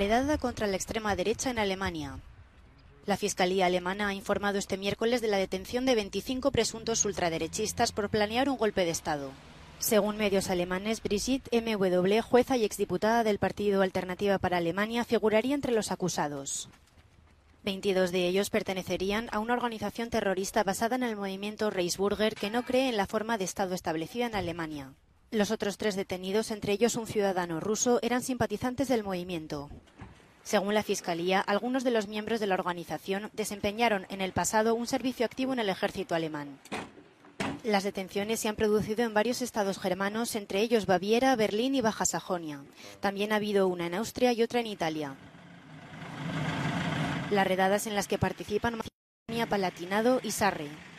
Redada contra la extrema derecha en Alemania. La Fiscalía alemana ha informado este miércoles de la detención de 25 presuntos ultraderechistas por planear un golpe de Estado. Según medios alemanes, Brigitte MW, jueza y exdiputada del Partido Alternativa para Alemania, figuraría entre los acusados. 22 de ellos pertenecerían a una organización terrorista basada en el movimiento Reichsbürger que no cree en la forma de Estado establecida en Alemania. Los otros tres detenidos, entre ellos un ciudadano ruso, eran simpatizantes del movimiento. Según la Fiscalía, algunos de los miembros de la organización desempeñaron en el pasado un servicio activo en el ejército alemán. Las detenciones se han producido en varios estados germanos, entre ellos Baviera, Berlín y Baja Sajonia. También ha habido una en Austria y otra en Italia. Las redadas en las que participan Palatinado y Sarre.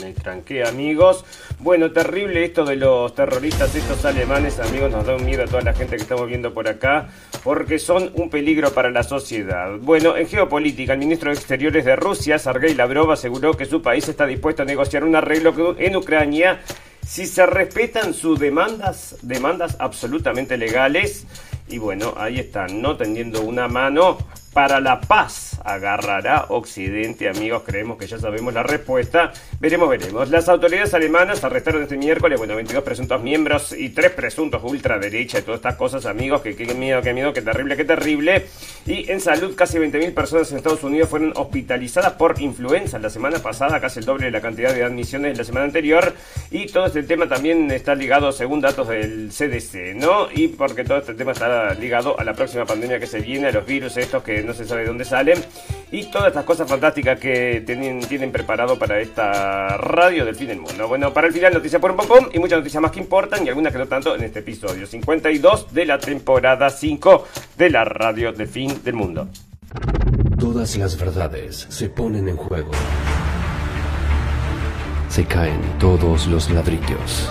Me tranqué, amigos. Bueno, terrible esto de los terroristas, estos alemanes, amigos, nos da un miedo a toda la gente que estamos viendo por acá, porque son un peligro para la sociedad. Bueno, en geopolítica, el ministro de Exteriores de Rusia, Sergei Lavrov, aseguró que su país está dispuesto a negociar un arreglo en Ucrania si se respetan sus demandas, demandas absolutamente legales. Y bueno, ahí están, no tendiendo una mano para la paz agarrará Occidente, amigos. Creemos que ya sabemos la respuesta. Veremos, veremos. Las autoridades alemanas arrestaron este miércoles, bueno, 22 presuntos miembros y 3 presuntos ultraderecha y todas estas cosas, amigos. Que qué miedo, qué miedo, qué terrible, qué terrible. Y en salud, casi 20.000 personas en Estados Unidos fueron hospitalizadas por influenza la semana pasada, casi el doble de la cantidad de admisiones de la semana anterior. Y todo este tema también está ligado, según datos del CDC, ¿no? Y porque todo este tema está ligado a la próxima pandemia que se viene, a los virus estos que no se sabe de dónde salen, y todas estas cosas fantásticas que tienen, tienen preparado para esta radio del fin del mundo. Bueno, para el final, noticias por un poco y muchas noticias más que importan y algunas que no tanto en este episodio 52 de la temporada 5 de la radio del fin del mundo. Todas las verdades se ponen en juego. Se caen todos los ladrillos.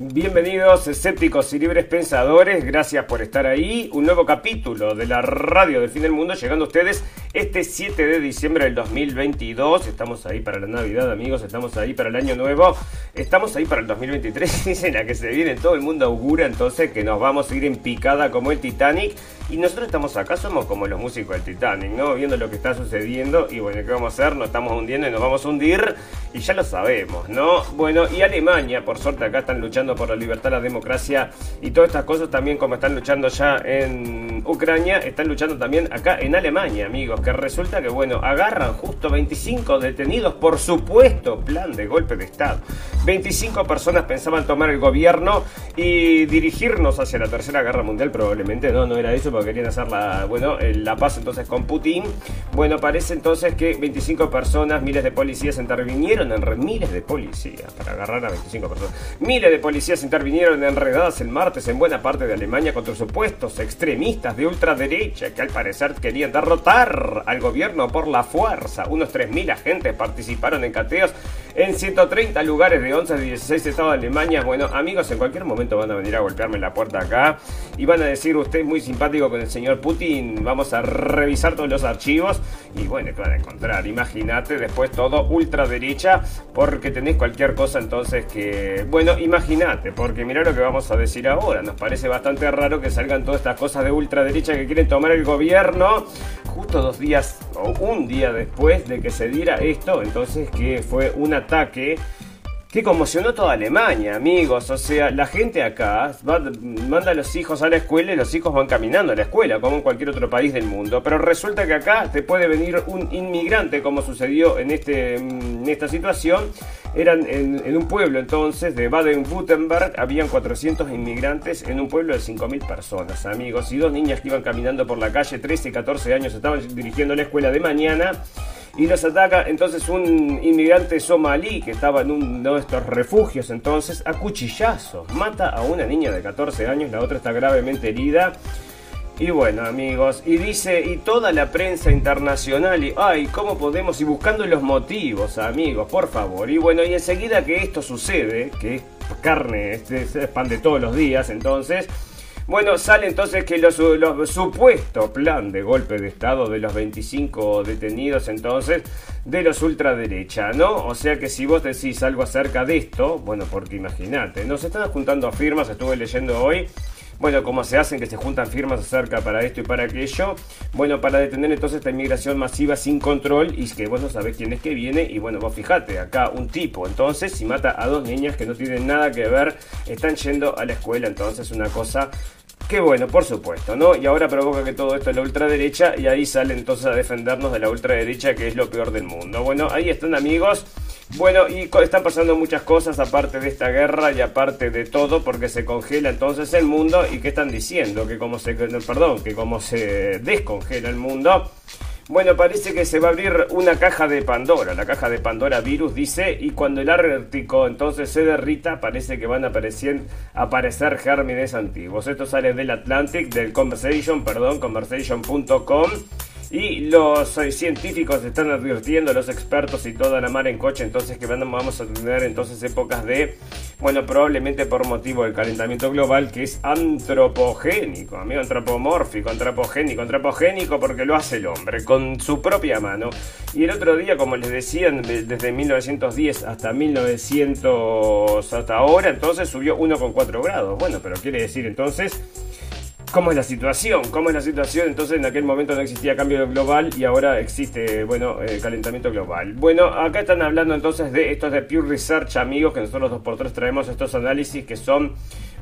Bienvenidos escépticos y libres pensadores, gracias por estar ahí. Un nuevo capítulo de la radio del fin del mundo llegando a ustedes este 7 de diciembre del 2022. Estamos ahí para la Navidad amigos, estamos ahí para el Año Nuevo, estamos ahí para el 2023. Dicen a que se viene, todo el mundo augura entonces que nos vamos a ir en picada como el Titanic. Y nosotros estamos acá, somos como los músicos del Titanic, ¿no? Viendo lo que está sucediendo y bueno, ¿qué vamos a hacer? Nos estamos hundiendo y nos vamos a hundir y ya lo sabemos, ¿no? Bueno, y Alemania, por suerte acá están luchando por la libertad, la democracia y todas estas cosas también como están luchando ya en Ucrania, están luchando también acá en Alemania, amigos, que resulta que bueno, agarran justo 25 detenidos por supuesto plan de golpe de Estado. 25 personas pensaban tomar el gobierno y dirigirnos hacia la Tercera Guerra Mundial, probablemente no, no era eso, querían hacer la, bueno, la paz entonces con Putin. Bueno, parece entonces que 25 personas, miles de policías intervinieron en miles de policías para agarrar a 25 personas. Miles de policías intervinieron enredadas el martes en buena parte de Alemania contra supuestos extremistas de ultraderecha que al parecer querían derrotar al gobierno por la fuerza. Unos 3.000 agentes participaron en cateos en 130 lugares de 11 de 16 estados de Alemania. Bueno, amigos, en cualquier momento van a venir a golpearme la puerta acá y van a decir, usted es muy simpático con el señor Putin, vamos a revisar todos los archivos. Y bueno, te van a encontrar, imagínate, después todo ultraderecha porque tenés cualquier cosa entonces que, bueno, imagínate, porque mira lo que vamos a decir ahora, nos parece bastante raro que salgan todas estas cosas de ultraderecha que quieren tomar el gobierno justo dos días o un día después de que se diera esto, entonces que fue una ataque que conmocionó toda Alemania, amigos. O sea, la gente acá manda a los hijos a la escuela y los hijos van caminando a la escuela, como en cualquier otro país del mundo. Pero resulta que acá te puede venir un inmigrante, como sucedió en, este, en esta situación. Eran en, un pueblo entonces de Baden-Württemberg, habían 400 inmigrantes en un pueblo de 5.000 personas, amigos. Y dos niñas que iban caminando por la calle, 13 y 14 años, estaban dirigiendo la escuela de mañana y los ataca entonces un inmigrante somalí que estaba en uno de estos refugios entonces a cuchillazos. Mata a una niña de 14 años, la otra está gravemente herida. Y bueno, amigos, y dice, y toda la prensa internacional, y ay, ¿cómo podemos? Y buscando los motivos, amigos, por favor. Y bueno, y enseguida que esto sucede, que es carne, este es pan de todos los días, entonces, bueno, sale entonces que los, supuesto plan de golpe de Estado de los 25 detenidos entonces de los ultraderecha, ¿no? O sea que si vos decís algo acerca de esto, bueno, porque imagínate, nos están juntando a firmas, estuve leyendo hoy, bueno, como se hacen que se juntan firmas acerca para esto y para aquello, bueno, para detener entonces esta inmigración masiva sin control y que vos no sabés quién es que viene y bueno, vos fijate, acá un tipo, entonces si mata a dos niñas que no tienen nada que ver, están yendo a la escuela, entonces una cosa que bueno, por supuesto, ¿no? Y ahora provoca que todo esto es la ultraderecha y ahí sale entonces a defendernos de la ultraderecha que es lo peor del mundo. Bueno, ahí están amigos. Bueno, y están pasando muchas cosas aparte de esta guerra y aparte de todo, porque se congela entonces el mundo. ¿Y qué están diciendo? Que como se, perdón, que como se descongela el mundo, bueno, parece que se va a abrir una caja de Pandora, la caja de Pandora virus dice, y cuando el Ártico entonces se derrita, parece que van a aparecer, aparecer gérmenes antiguos. Esto sale del Atlantic, del Conversation, perdón, conversation.com. Y los eh, científicos están advirtiendo, los expertos y toda la mar en coche, entonces que vamos a tener entonces épocas de, bueno, probablemente por motivo del calentamiento global, que es antropogénico, amigo, antropomórfico, antropogénico, antropogénico porque lo hace el hombre con su propia mano. Y el otro día, como les decían, desde 1910 hasta 1900 hasta ahora, entonces subió 1,4 grados. Bueno, pero quiere decir entonces cómo es la situación, cómo es la situación. Entonces en aquel momento no existía cambio global y ahora existe, bueno, eh, calentamiento global. Bueno, acá están hablando entonces de estos de Pure Research, amigos, que nosotros dos por tres traemos estos análisis que son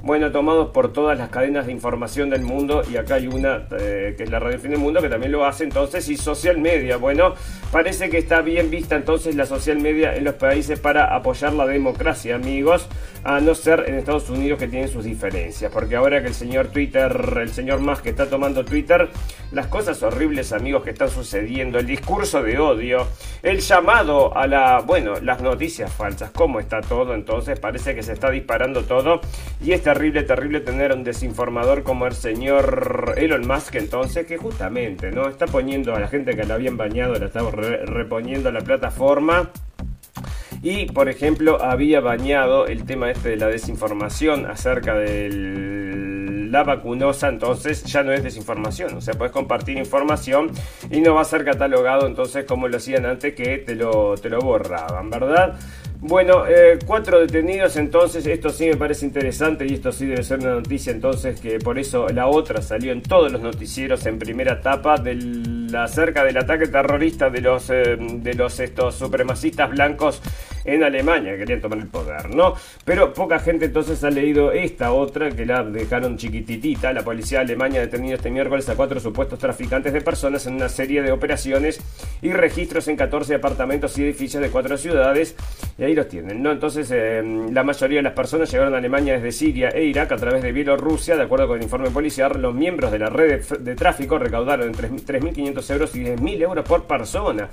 bueno, tomados por todas las cadenas de información del mundo y acá hay una eh, que es la Radio Fin del Mundo que también lo hace entonces y social media. Bueno, parece que está bien vista entonces la social media en los países para apoyar la democracia, amigos, a no ser en Estados Unidos que tienen sus diferencias, porque ahora que el señor Twitter, el señor Musk está tomando Twitter, las cosas horribles, amigos, que están sucediendo, el discurso de odio, el llamado a la, bueno, las noticias falsas, cómo está todo, entonces parece que se está disparando todo y es terrible, terrible tener un desinformador como el señor Elon Musk entonces, que justamente, ¿no? Está poniendo a la gente que la habían bañado, la estaba reponiendo a la plataforma. Y, por ejemplo, había bañado el tema este de la desinformación acerca del la vacunosa entonces ya no es desinformación. O sea, puedes compartir información y no va a ser catalogado entonces como lo hacían antes que te lo, te lo borraban, ¿verdad? Bueno, eh, cuatro detenidos, entonces esto sí me parece interesante y esto sí debe ser una noticia, entonces que por eso la otra salió en todos los noticieros en primera etapa del, acerca del ataque terrorista de los, eh, de los estos supremacistas blancos en Alemania, que querían tomar el poder, ¿no? Pero poca gente entonces ha leído esta otra que la dejaron chiquititita. La policía alemana ha detenido este miércoles a cuatro supuestos traficantes de personas en una serie de operaciones y registros en 14 apartamentos y edificios de cuatro ciudades. Y ahí los tienen, ¿no? Entonces, em, la mayoría de las personas llegaron a Alemania desde Siria e Irak a través de Bielorrusia. De acuerdo con el informe policial, los miembros de la red de, tráfico recaudaron entre 3.500 euros y 10.000 euros por persona.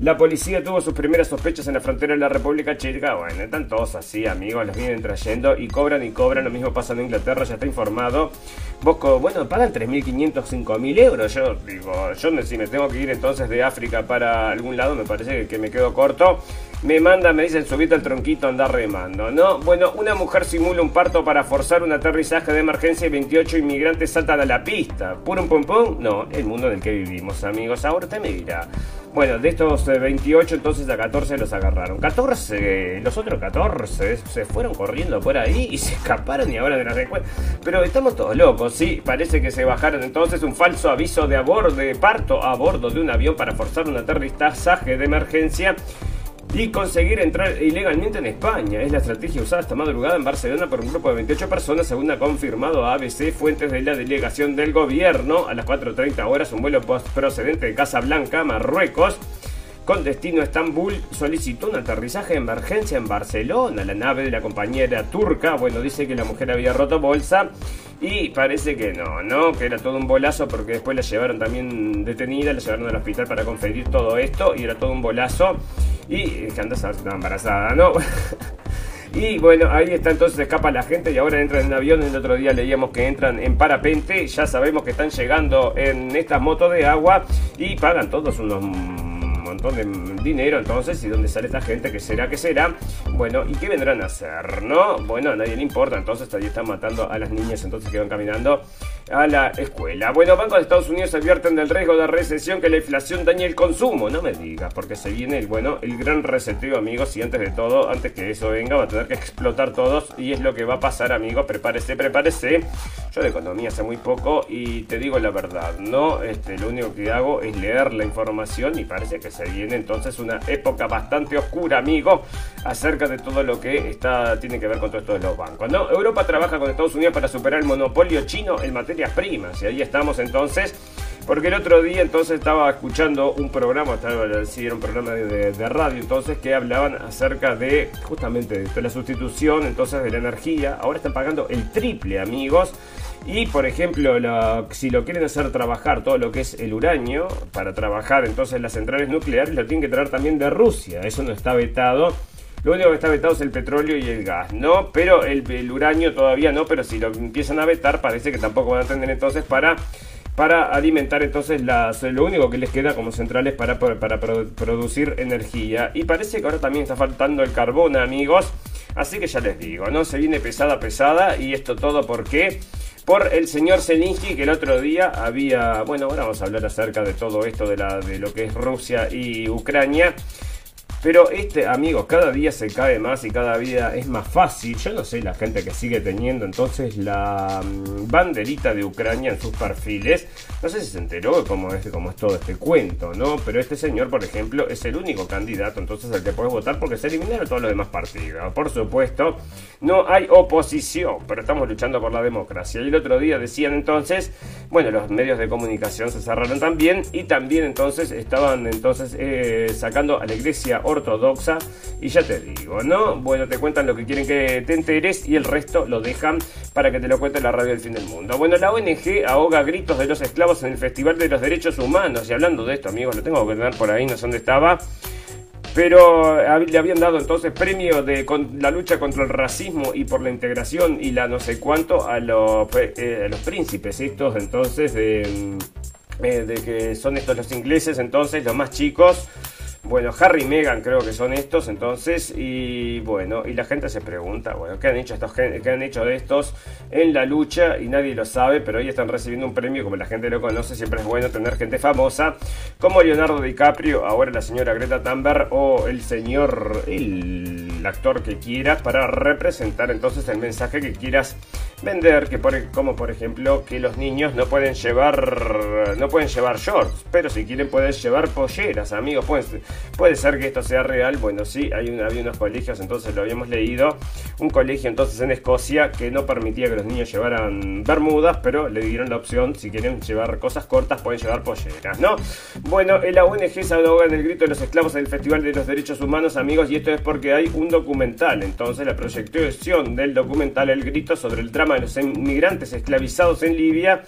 La policía tuvo sus primeras sospechas en la frontera de la República Checa. Bueno, están todos así, amigos, los vienen trayendo y cobran y cobran. Lo mismo pasa en Inglaterra, ya está informado. Bosco, bueno, pagan 3.500, 5.000 euros. Yo digo, yo si me tengo que ir entonces de África para algún lado, me parece que me quedo corto me manda, me dicen, subite al tronquito, andar remando, ¿no? Bueno, una mujer simula un parto para forzar un aterrizaje de emergencia y 28 inmigrantes saltan a la pista. ¿Pum, pum, pum? No, el mundo en el que vivimos, amigos. Ahora me dirá. Bueno, de estos 28, eh, entonces a 14 los agarraron. 14, los otros 14 se fueron corriendo por ahí y se escaparon y ahora de la recuerda. Pero estamos todos locos, sí. Parece que se bajaron entonces un falso aviso de, de parto a bordo de un avión para forzar un aterrizaje de emergencia y conseguir entrar ilegalmente en España. Es la estrategia usada esta madrugada en Barcelona por un grupo de 28 personas, según ha confirmado ABC fuentes de la delegación del gobierno. A las 4.30 horas, un vuelo procedente de Casablanca, Marruecos, con destino Estambul, solicitó un aterrizaje de emergencia en Barcelona. La nave de la compañera turca, bueno, dice que la mujer había roto bolsa Y parece que no, ¿no? Que era todo un bolazo porque después la llevaron también detenida, la llevaron al hospital para conferir todo esto y era todo un bolazo. Y que anda embarazada, ¿no? Y bueno, ahí está entonces escapa la gente y ahora entran en avión. El otro día leíamos que entran en parapente. Ya sabemos que están llegando en estas motos de agua y pagan todos unos montón de dinero entonces y dónde sale esta gente, que será, que será. Bueno, ¿y qué vendrán a hacer? ¿No? Bueno, a nadie le importa, entonces ahí están matando a las niñas entonces que van caminando a la escuela. Bueno, bancos de Estados Unidos advierten del riesgo de recesión que la inflación dañe el consumo. No me digas, porque se viene el bueno, el gran reseteo, amigos, y antes de todo, antes que eso venga, va a tener que explotar todos y es lo que va a pasar, amigos. Prepárese, prepárese. Yo de economía sé muy poco y te digo la verdad, ¿no? Este, lo único que hago es leer la información y parece que se viene entonces una época bastante oscura, amigo, acerca de todo lo que está, tiene que ver con todo esto de los bancos, ¿no? Europa trabaja con Estados Unidos para superar el monopolio chino en materias primas y ahí estamos entonces. Porque el otro día entonces estaba escuchando un programa, estaba, sí, era un programa de, radio entonces que hablaban acerca de justamente de la sustitución entonces de la energía. Ahora están pagando el triple amigos y por ejemplo, si lo quieren hacer trabajar todo lo que es el uranio, para trabajar entonces las centrales nucleares, lo tienen que traer también de Rusia. Eso no está vetado. Lo único que está vetado es el petróleo y el gas, ¿no? Pero el, uranio todavía no, pero si lo empiezan a vetar, parece que tampoco van a tener entonces para para alimentar entonces las, lo único que les queda como centrales para, para producir energía. Y parece que ahora también está faltando el carbón, amigos. Así que ya les digo, ¿no? Se viene pesada, pesada. Y esto todo porque por el señor Zelensky que el otro día había, bueno, ahora vamos a hablar acerca de todo esto de, la, de lo que es Rusia y Ucrania. Pero este, amigos, cada día se cae más y cada día es más fácil. Yo no sé la gente que sigue teniendo entonces la mm, banderita de Ucrania en sus perfiles. No sé si se enteró cómo es, cómo es todo este cuento, ¿no? Pero este señor, por ejemplo, es el único candidato entonces al que puedes votar porque se eliminaron todos los demás partidos. Por supuesto, no hay oposición, pero estamos luchando por la democracia. Y el otro día decían entonces, bueno, los medios de comunicación se cerraron también y también entonces estaban entonces eh, sacando a la iglesia ortodoxa. Y ya te digo, ¿no? Bueno, te cuentan lo que quieren que te enteres y el resto lo dejan para que te lo cuente la radio del fin del mundo. Bueno, la ONG ahoga gritos de los esclavos en el Festival de los Derechos Humanos. Y hablando de esto, amigos, lo tengo que tener por ahí, no sé dónde estaba. Pero le habían dado entonces premio de la lucha contra el racismo y por la integración y la no sé cuánto a los, eh, príncipes estos entonces de, eh, de que son estos los ingleses entonces los más chicos bueno, Harry y Meghan creo que son estos, entonces, y bueno, y la gente se pregunta, bueno, ¿qué han hecho estos, qué han hecho de estos en la lucha? Y nadie lo sabe, pero hoy están recibiendo un premio, como la gente lo conoce, siempre es bueno tener gente famosa, como Leonardo DiCaprio, ahora la señora Greta Thunberg, o el señor, el actor que quieras, para representar entonces el mensaje que quieras vender, que por, como por ejemplo que los niños no pueden llevar no pueden llevar shorts, pero si quieren pueden llevar polleras, amigos, puede, puede ser que esto sea real, bueno, sí, hay había unos colegios, entonces lo habíamos leído, un colegio entonces en Escocia que no permitía que los niños llevaran bermudas, pero le dieron la opción, si quieren llevar cosas cortas, pueden llevar polleras, ¿no? Bueno, la ONG se ahoga en el grito de los esclavos en el Festival de los Derechos Humanos, amigos, y esto es porque hay un documental, entonces la proyección del documental El Grito sobre el drama de los inmigrantes esclavizados en Libia,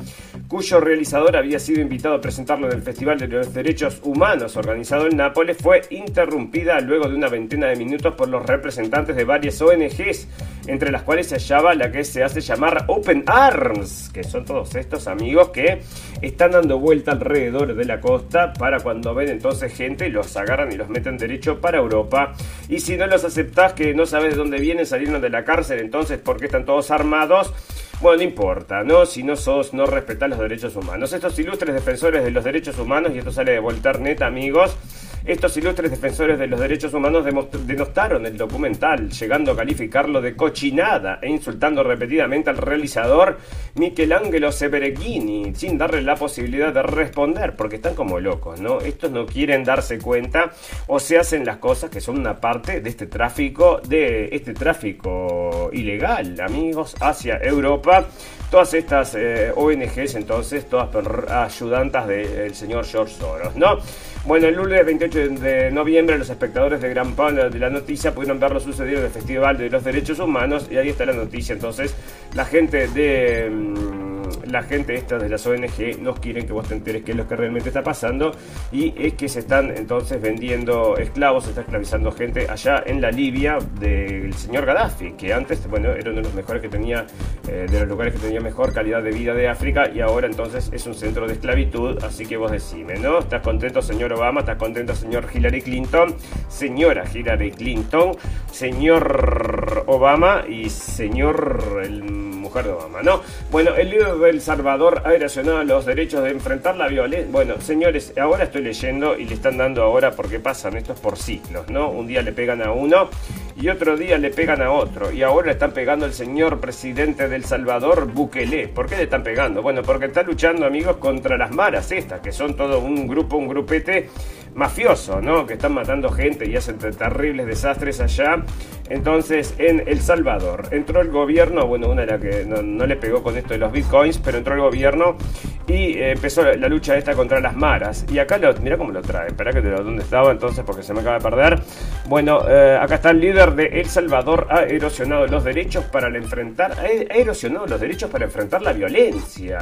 cuyo realizador había sido invitado a presentarlo en el Festival de los Derechos Humanos organizado en Nápoles, fue interrumpida luego de una veintena de minutos por los representantes de varias ONGs, entre las cuales se hallaba la que se hace llamar Open Arms, que son todos estos amigos que están dando vuelta alrededor de la costa para cuando ven entonces gente los agarran y los meten derecho para Europa. Y si no los aceptás, que no sabes de dónde vienen, salieron de la cárcel, entonces porque están todos armados, bueno, no importa, ¿no? Si no sos, no respetás los derechos humanos. Estos ilustres defensores de los derechos humanos, y esto sale de Volternet, amigos, estos ilustres defensores de los derechos humanos denostaron el documental, llegando a calificarlo de cochinada e insultando repetidamente al realizador Michelangelo Severeghini, sin darle la posibilidad de responder, porque están como locos, ¿no? Estos no quieren darse cuenta o se hacen las cosas que son una parte de este tráfico, de este tráfico ilegal, amigos, hacia Europa todas estas eh, ONGs entonces, todas ayudantas del señor George Soros, ¿no? Bueno, el lunes 28 de noviembre los espectadores de Gran Pan de la noticia pudieron ver lo sucedido en el Festival de los Derechos Humanos y ahí está la noticia. Entonces, la gente de... La gente esta de las ONG no quieren que vos te enteres qué es lo que realmente está pasando y es que se están entonces vendiendo esclavos, se está esclavizando gente allá en la Libia del señor Gaddafi, que antes, bueno, era uno de los mejores que tenía, eh, de los lugares que tenía mejor calidad de vida de África y ahora entonces es un centro de esclavitud, así que vos decime, ¿no? ¿Estás contento señor Obama? ¿Estás contento señor Hillary Clinton? Señora Hillary Clinton, señor Obama y señor mujer de Obama, ¿no? Bueno, el líder del Salvador ha erosionado los derechos de enfrentar la violencia. Bueno, señores, ahora estoy leyendo y le están dando ahora porque pasan estos por ciclos, ¿no? Un día le pegan a uno y otro día le pegan a otro. Y ahora le están pegando el señor presidente del Salvador, Bukele. ¿Por qué le están pegando? Bueno, porque está luchando, amigos, contra las maras estas, que son todo un grupo, un grupete mafioso, ¿no? Que están matando gente y hacen terribles desastres allá. Entonces, en El Salvador entró el gobierno, bueno, una era que no, le pegó con esto de los bitcoins, pero entró el gobierno y eh, empezó la, lucha esta contra las maras. Y acá, mira cómo lo trae, espera que te lo dónde estaba entonces porque se me acaba de perder. Bueno, eh, acá está el líder de El Salvador, ha erosionado los derechos para enfrentar, ha erosionado los derechos para enfrentar la violencia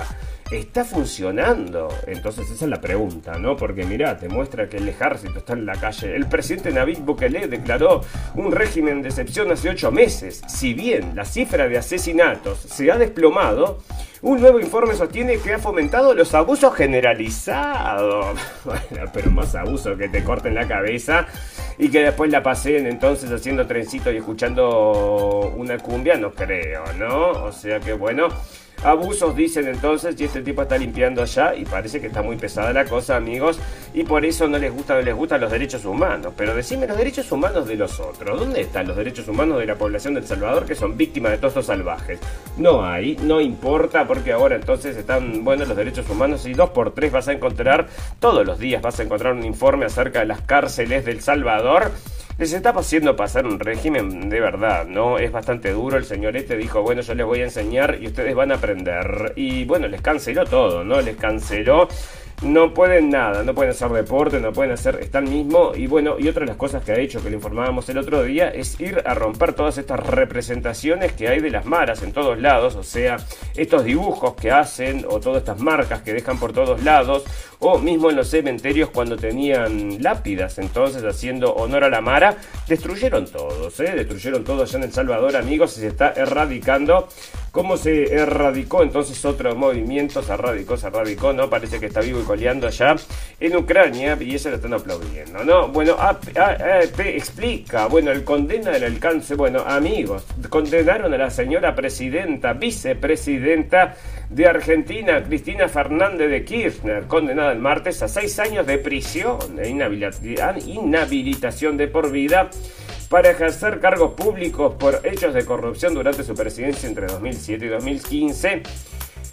está funcionando. Entonces esa es la pregunta, ¿no? Porque mira, te muestra que el ejército está en la calle. El presidente Navid Bukele declaró un régimen de excepción hace ocho meses. Si bien la cifra de asesinatos se ha desplomado, un nuevo informe sostiene que ha fomentado los abusos generalizados. Bueno, pero más abuso que te corten la cabeza y que después la pasen entonces haciendo trencito y escuchando una cumbia, no creo, ¿no? O sea que bueno. Abusos dicen entonces y este tipo está limpiando allá y parece que está muy pesada la cosa, amigos, y por eso no les gusta, no les gustan los derechos humanos. Pero decime los derechos humanos de los otros. ¿Dónde están los derechos humanos de la población del Salvador que son víctimas de todos salvajes? No hay, no importa porque ahora entonces están buenos los derechos humanos y dos por tres vas a encontrar, todos los días vas a encontrar un informe acerca de las cárceles del Salvador les está haciendo pasar un régimen de verdad, ¿no? Es bastante duro. El señor este dijo, bueno, yo les voy a enseñar y ustedes van a aprender. Y bueno, les canceló todo, ¿no? Les canceló no pueden nada, no pueden hacer deporte, no pueden hacer, están mismo. Y bueno, y otra de las cosas que ha hecho, que le informábamos el otro día, es ir a romper todas estas representaciones que hay de las maras en todos lados, o sea, estos dibujos que hacen, o todas estas marcas que dejan por todos lados, o mismo en los cementerios cuando tenían lápidas, entonces haciendo honor a la mara, destruyeron todos, ¿eh? destruyeron todo allá en El Salvador, amigos, y se está erradicando. ¿Cómo se erradicó entonces otro movimiento? Se erradicó, se erradicó, ¿no? Parece que está vivo y coleando allá en Ucrania y eso lo están aplaudiendo, ¿no? Bueno, AP explica, bueno, el condena del alcance, bueno, amigos, condenaron a la señora presidenta, vicepresidenta de Argentina, Cristina Fernández de Kirchner, condenada el martes a seis años de prisión e inhabilitación de por vida para ejercer cargos públicos por hechos de corrupción durante su presidencia entre 2007 y 2015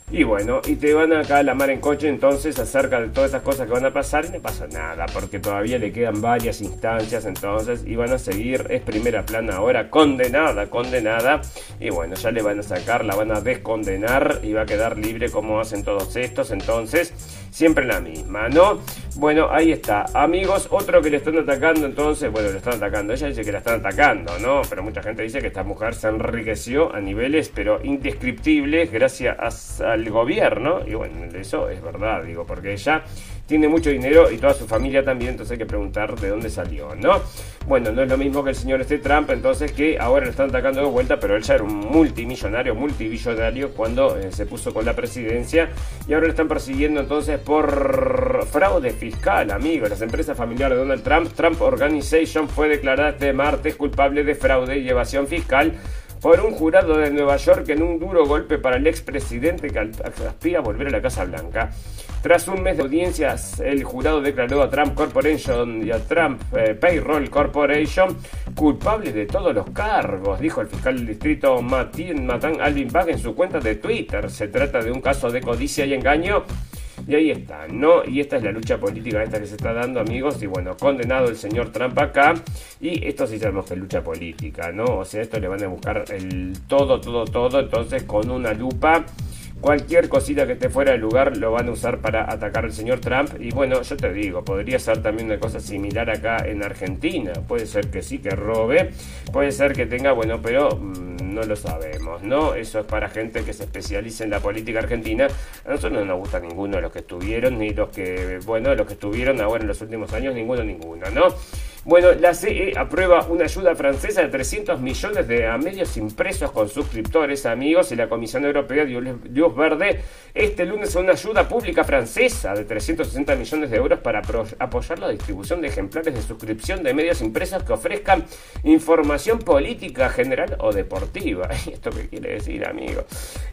y bueno, y te van acá a la mar en coche entonces acerca de todas esas cosas que van a pasar y no pasa nada, porque todavía le quedan varias instancias entonces y van a seguir, es primera plana ahora, condenada, condenada, y bueno, ya le van a sacar, la van a descondenar y va a quedar libre como hacen todos estos, entonces siempre la misma, ¿no? Bueno, ahí está. Amigos, otro que le están atacando entonces, bueno, le están atacando, ella dice que la están atacando, ¿no? Pero mucha gente dice que esta mujer se enriqueció a niveles, pero indescriptibles, gracias al gobierno, y bueno, eso es verdad, digo, porque ella tiene mucho dinero y toda su familia también, entonces hay que preguntar de dónde salió, ¿no? Bueno, no es lo mismo que el señor este Trump, entonces que ahora le están atacando de vuelta, pero él ya era un multimillonario, multibillonario cuando eh, se puso con la presidencia y ahora le están persiguiendo entonces por fraude fiscal, amigos. Las empresas familiares de Donald Trump, Trump Organization, fue declarada este martes culpable de fraude y evasión fiscal por un jurado de Nueva York en un duro golpe para el expresidente que aspira a volver a la Casa Blanca. Tras un mes de audiencias, el jurado declaró a Trump Corporation y a Trump eh, Payroll Corporation culpables de todos los cargos, dijo el fiscal del distrito Matin Matan Alvin Bag en su cuenta de Twitter. Se trata de un caso de codicia y engaño y ahí está, ¿no? Y esta es la lucha política esta que se está dando, amigos. Y bueno, condenado el señor Trump acá. Y esto sí sabemos que es lucha política, ¿no? O sea, esto le van a buscar el todo, todo, todo. Entonces, con una lupa cualquier cosita que esté fuera de lugar lo van a usar para atacar al señor Trump. Y bueno, yo te digo, podría ser también una cosa similar acá en Argentina. Puede ser que sí, que robe, puede ser que tenga, bueno, pero mm, no lo sabemos, ¿no? Eso es para gente que se especializa en la política argentina. A nosotros no nos gusta ninguno de los que estuvieron, ni los que, bueno, los que estuvieron ahora en los últimos años, ninguno, ninguno, ¿no? Bueno, la CE aprueba una ayuda francesa de 300 millones de medios impresos con suscriptores, amigos, y la Comisión Europea dio luz verde este lunes a una ayuda pública francesa de 360 millones de euros para apoyar la distribución de ejemplares de suscripción de medios impresos que ofrezcan información política general o deportiva. ¿Esto qué quiere decir, amigo?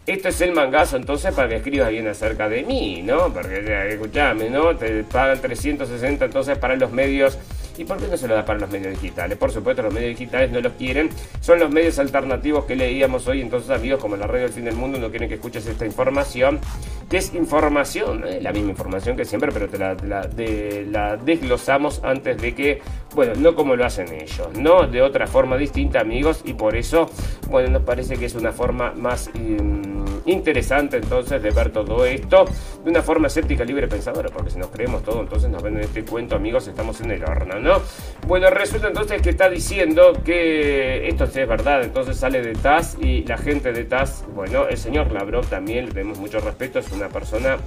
Esto es el mangazo entonces para que escribas bien acerca de mí, ¿no? Porque, escuchame, ¿no? Te pagan 360 entonces para los medios ¿Y por qué no se lo da para los medios digitales? Por supuesto, los medios digitales no los quieren. Son los medios alternativos que leíamos hoy. Entonces, amigos, como la radio del fin del mundo, no quieren que escuches esta información. Que es información, eh, la misma información que siempre, pero te la, desglosamos antes de que, bueno, no como lo hacen ellos, no de otra forma distinta, amigos. Y por eso, bueno, nos parece que es una forma más... Em, interesante entonces de ver todo esto de una forma escéptica, libre, pensadora, porque si nos creemos todo, entonces nos ven en este cuento, amigos, estamos en el horno, ¿no? Bueno, resulta entonces que está diciendo que esto sí es verdad, entonces sale de TAS y la gente de TAS, bueno, el señor Lavrov también, le tenemos mucho respeto, es una persona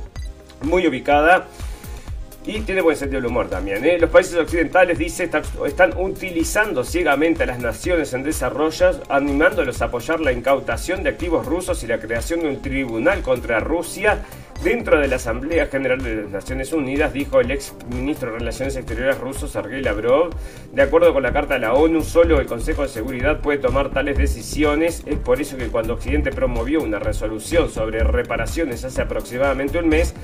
muy ubicada y tiene buen sentido del humor también. ¿eh? Los países occidentales, dice, están utilizando ciegamente a las naciones en desarrollo, animándolos a apoyar la incautación de activos rusos y la creación de un tribunal contra Rusia Dentro de la Asamblea General de las Naciones Unidas, dijo el ex ministro de Relaciones Exteriores ruso Sergei Lavrov, de acuerdo con la Carta de la ONU, solo el Consejo de Seguridad puede tomar tales decisiones. Es por eso que cuando Occidente promovió una resolución sobre reparaciones hace aproximadamente un mes,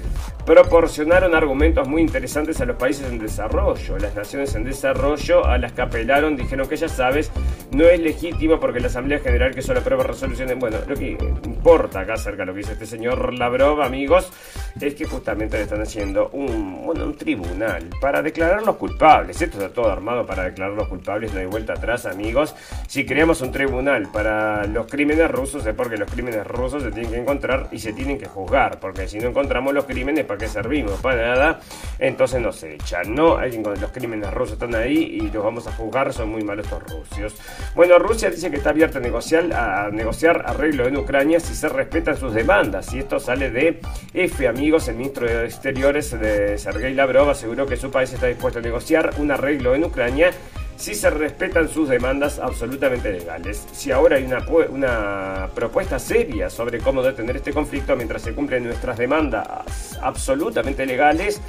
proporcionaron argumentos muy interesantes a los países en desarrollo. Las naciones en desarrollo, a las que apelaron, dijeron que ya sabes, no es legítimo porque la Asamblea General que solo aprueba resoluciones, bueno, lo que importa acá acerca de lo que dice este señor Lavrov, amigos, podcast es que justamente le están haciendo un, bueno, un tribunal para declarar los culpables. Esto está todo armado para declarar los culpables, no hay vuelta atrás, amigos. Si creamos un tribunal para los crímenes rusos es porque los crímenes rusos se tienen que encontrar y se tienen que juzgar, porque si no encontramos los crímenes, ¿para qué servimos? Para nada, entonces nos echan, ¿no? Alguien los crímenes rusos están ahí y los vamos a juzgar, son muy malos estos rusos. Bueno, Rusia dice que está abierta a negociar, a negociar arreglo en Ucrania si se respetan sus demandas, y esto sale de F, amigos, el ministro de Exteriores de Sergei Lavrov aseguró que su país está dispuesto a negociar un arreglo en Ucrania si se respetan sus demandas absolutamente legales. Si ahora hay una, una propuesta seria sobre cómo detener este conflicto mientras se cumplen nuestras demandas absolutamente legales,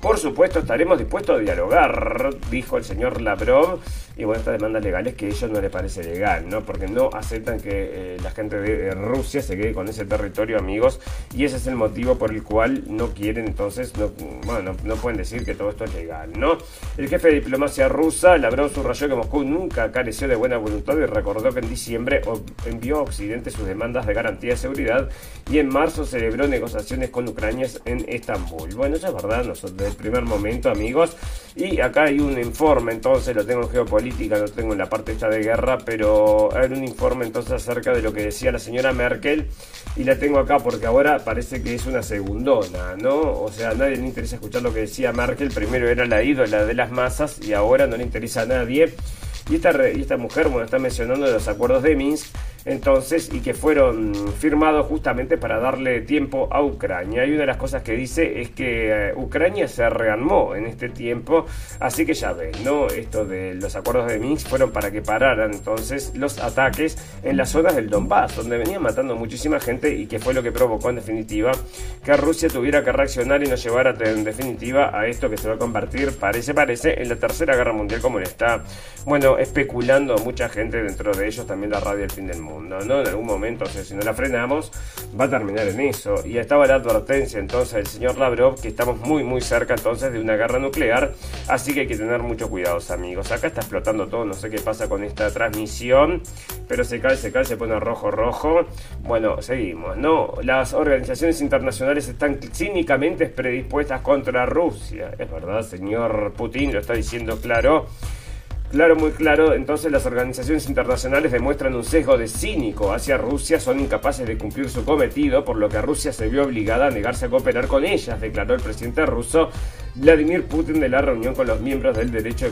por supuesto, estaremos dispuestos a dialogar, dijo el señor Lavrov. Y bueno, estas demandas legales que a ellos no les parece legal, ¿no? Porque no aceptan que eh, la gente de Rusia se quede con ese territorio, amigos. Y ese es el motivo por el cual no quieren, entonces, no, bueno, no, pueden decir que todo esto es legal, ¿no? El jefe de diplomacia rusa, Lavrov, subrayó que Moscú nunca careció de buena voluntad y recordó que en diciembre envió a Occidente sus demandas de garantía de seguridad y en marzo celebró negociaciones con Ucrania en Estambul. Bueno, eso es verdad, nosotros el primer momento, amigos. Y acá hay un informe, entonces lo tengo en geopolítica, lo tengo en la parte esta de guerra, pero hay un informe entonces acerca de lo que decía la señora Merkel. Y la tengo acá porque ahora parece que es una segundona, ¿no? O sea, nadie le interesa escuchar lo que decía Merkel. Primero era la ídola de las masas y ahora no le interesa a nadie. Y esta, y esta mujer, bueno, está mencionando los acuerdos de Minsk entonces y que fueron firmados justamente para darle tiempo a Ucrania. Y una de las cosas que dice es que eh, Ucrania se rearmó en este tiempo, así que ya ven, ¿no? Esto de los acuerdos de Minsk fueron para que pararan entonces los ataques en las zonas del Donbass, donde venían matando muchísima gente y que fue lo que provocó en definitiva que Rusia tuviera que reaccionar y nos llevara en definitiva a esto que se va a convertir, parece, parece, en la tercera guerra mundial como le está, bueno, especulando mucha gente, dentro de ellos también la radio del fin del mundo. ¿No? En algún momento, o sea, si no la frenamos, va a terminar en eso. Y estaba la advertencia entonces del señor Lavrov que estamos muy, muy cerca entonces de una guerra nuclear, así que hay que tener mucho cuidado, amigos. Acá está explotando todo, no sé qué pasa con esta transmisión, pero se cae, se cae, se pone rojo, rojo. Bueno, seguimos, ¿no? Las organizaciones internacionales están cínicamente predispuestas contra Rusia. Es verdad, señor Putin lo está diciendo claro. Claro, muy claro. Entonces las organizaciones internacionales demuestran un sesgo de cínico hacia Rusia, son incapaces de cumplir su cometido, por lo que Rusia se vio obligada a negarse a cooperar con ellas, declaró el presidente ruso Vladimir Putin de la reunión con los miembros del, derecho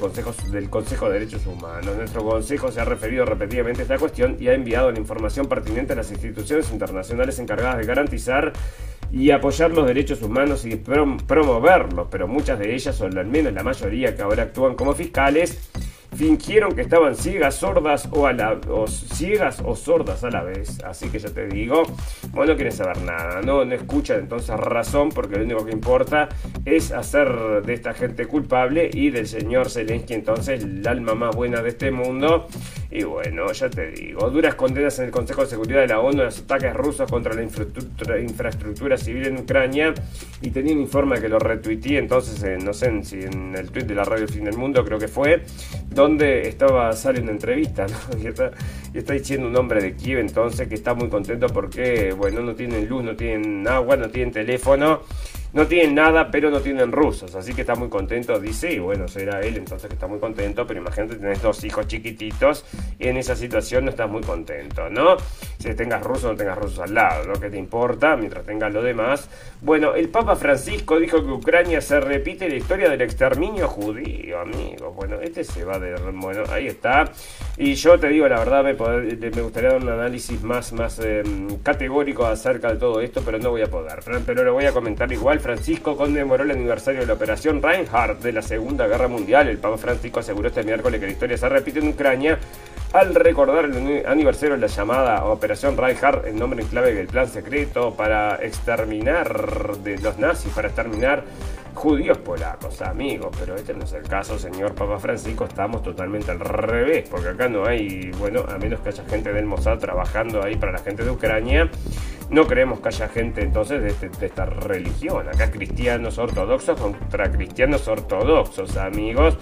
del Consejo de Derechos Humanos. Nuestro Consejo se ha referido repetidamente a esta cuestión y ha enviado la información pertinente a las instituciones internacionales encargadas de garantizar y apoyar los derechos humanos y promoverlos, pero muchas de ellas, o al menos la mayoría que ahora actúan como fiscales, fingieron que estaban ciegas, sordas o, a la, o ciegas o sordas a la vez. Así que ya te digo, bueno, no quieren saber nada, no, no escuchan entonces razón porque lo único que importa es hacer de esta gente culpable y del señor Zelensky entonces el alma más buena de este mundo. Y bueno, ya te digo, duras condenas en el Consejo de Seguridad de la ONU a los ataques rusos contra la infraestructura, civil en Ucrania y tenía un informe que lo retuiteé entonces, no sé si en el tweet de la radio Fin del Mundo creo que fue, donde estaba, sale una entrevista, Y está, y está diciendo un hombre de Kiev entonces que está muy contento porque, bueno, no tienen luz, no tienen agua, no tienen teléfono no tienen nada, pero no tienen rusos, así que está muy contento, dice, y bueno, será él entonces que está muy contento, pero imagínate, tenés dos hijos chiquititos y en esa situación no estás muy contento, ¿no? Si tengas rusos no tengas rusos al lado, ¿no? ¿Qué te importa mientras tengas lo demás? Bueno, el Papa Francisco dijo que Ucrania se repite la historia del exterminio judío, amigo. Bueno, este se va de... Bueno, ahí está. Y yo te digo, la verdad, me, me gustaría dar un análisis más, más em, categórico acerca de todo esto, pero no voy a poder. Pero lo voy a comentar igual Francisco conmemoró el aniversario de la Operación Reinhardt de la Segunda Guerra Mundial. El Papa Francisco aseguró este miércoles que la historia se repite en Ucrania al recordar el aniversario de la llamada Operación Reinhardt, el nombre en clave del plan secreto para exterminar de los nazis, para exterminar judíos polacos, amigos, pero este no es el caso, señor Papa Francisco, estamos totalmente al revés, porque acá no hay, bueno, a menos que haya gente del Mossad trabajando ahí para la gente de Ucrania, no creemos que haya gente entonces este, de, esta religión. Acá cristianos ortodoxos contra cristianos ortodoxos, amigos.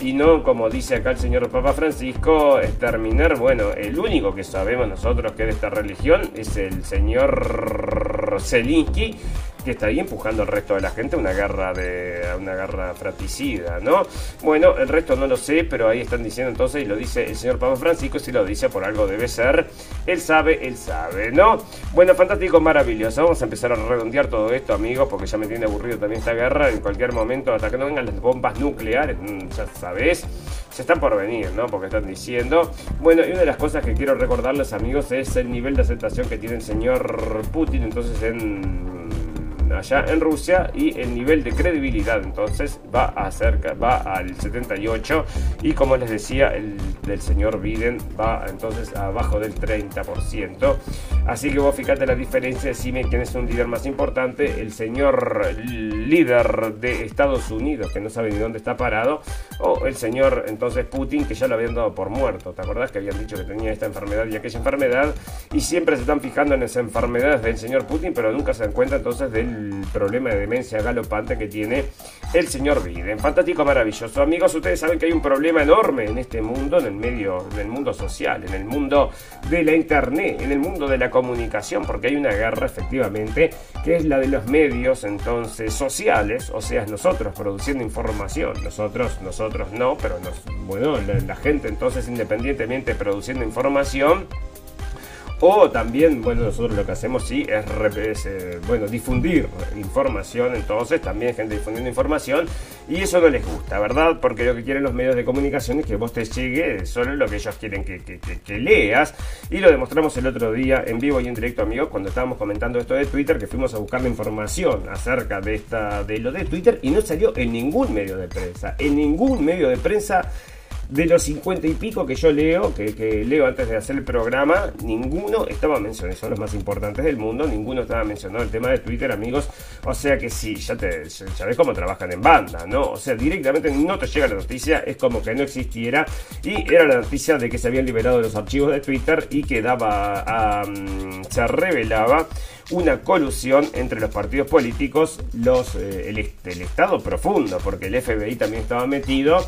Y no, como dice acá el señor Papa Francisco, exterminar, bueno, el único que sabemos nosotros que es de esta religión es el señor Zelinsky que está ahí empujando al resto de la gente a una guerra de una guerra fratricida, ¿no? Bueno, el resto no lo sé, pero ahí están diciendo entonces, y lo dice el señor Papa Francisco, si lo dice por algo debe ser, él sabe, él sabe, ¿no? Bueno, fantástico, maravilloso. Vamos a empezar a redondear todo esto, amigos, porque ya me tiene aburrido también esta guerra. En cualquier momento, hasta que no vengan las bombas nucleares, mm, ya sabes, se están por venir, ¿no? Porque están diciendo. Bueno, y una de las cosas que quiero recordarles, amigos, es el nivel de aceptación que tiene el señor Putin entonces en allá en Rusia y el nivel de credibilidad entonces va a cerca, va al 78 y como les decía el del señor Biden va entonces abajo del 30%. Así que vos fíjate la diferencia, decime quién es un líder más importante, el señor líder de Estados Unidos que no sabe ni dónde está parado o el señor entonces Putin que ya lo habían dado por muerto. ¿Te acordás que habían dicho que tenía esta enfermedad y aquella enfermedad? Y siempre se están fijando en esas enfermedades del señor Putin, pero nunca se dan cuenta entonces del problema de demencia galopante que tiene el señor Biden. Fantástico, maravilloso. Amigos, ustedes saben que hay un problema enorme en este mundo, en el medio, en el mundo social, en el mundo de la internet, en el mundo de la comunicación, porque hay una guerra efectivamente que es la de los medios entonces sociales, o sea, nosotros produciendo información, nosotros, nosotros no, pero nos, bueno, la gente entonces independientemente produciendo información, o también, bueno, nosotros lo que hacemos sí es, eh, bueno, difundir información, entonces también gente difundiendo información y eso no les gusta, ¿verdad? Porque lo que quieren los medios de comunicación es que vos te llegue solo lo que ellos quieren que, que, leas y lo demostramos el otro día en vivo y en directo, amigos, cuando estábamos comentando esto de Twitter, que fuimos a buscar la información acerca de, esta, de lo de Twitter y no salió en ningún medio de prensa, en ningún medio de prensa de los cincuenta y pico que yo leo, que, leo antes de hacer el programa, ninguno estaba mencionado, son los más importantes del mundo, ninguno estaba mencionado el tema de Twitter, amigos. O sea que sí, ya, te, ya ves cómo trabajan en banda, ¿no? O sea, directamente no te llega la noticia, es como que no existiera. Y era la noticia de que se habían liberado los archivos de Twitter y que daba se revelaba una colusión entre los partidos políticos, los, eh, el Estado profundo, porque el FBI también estaba metido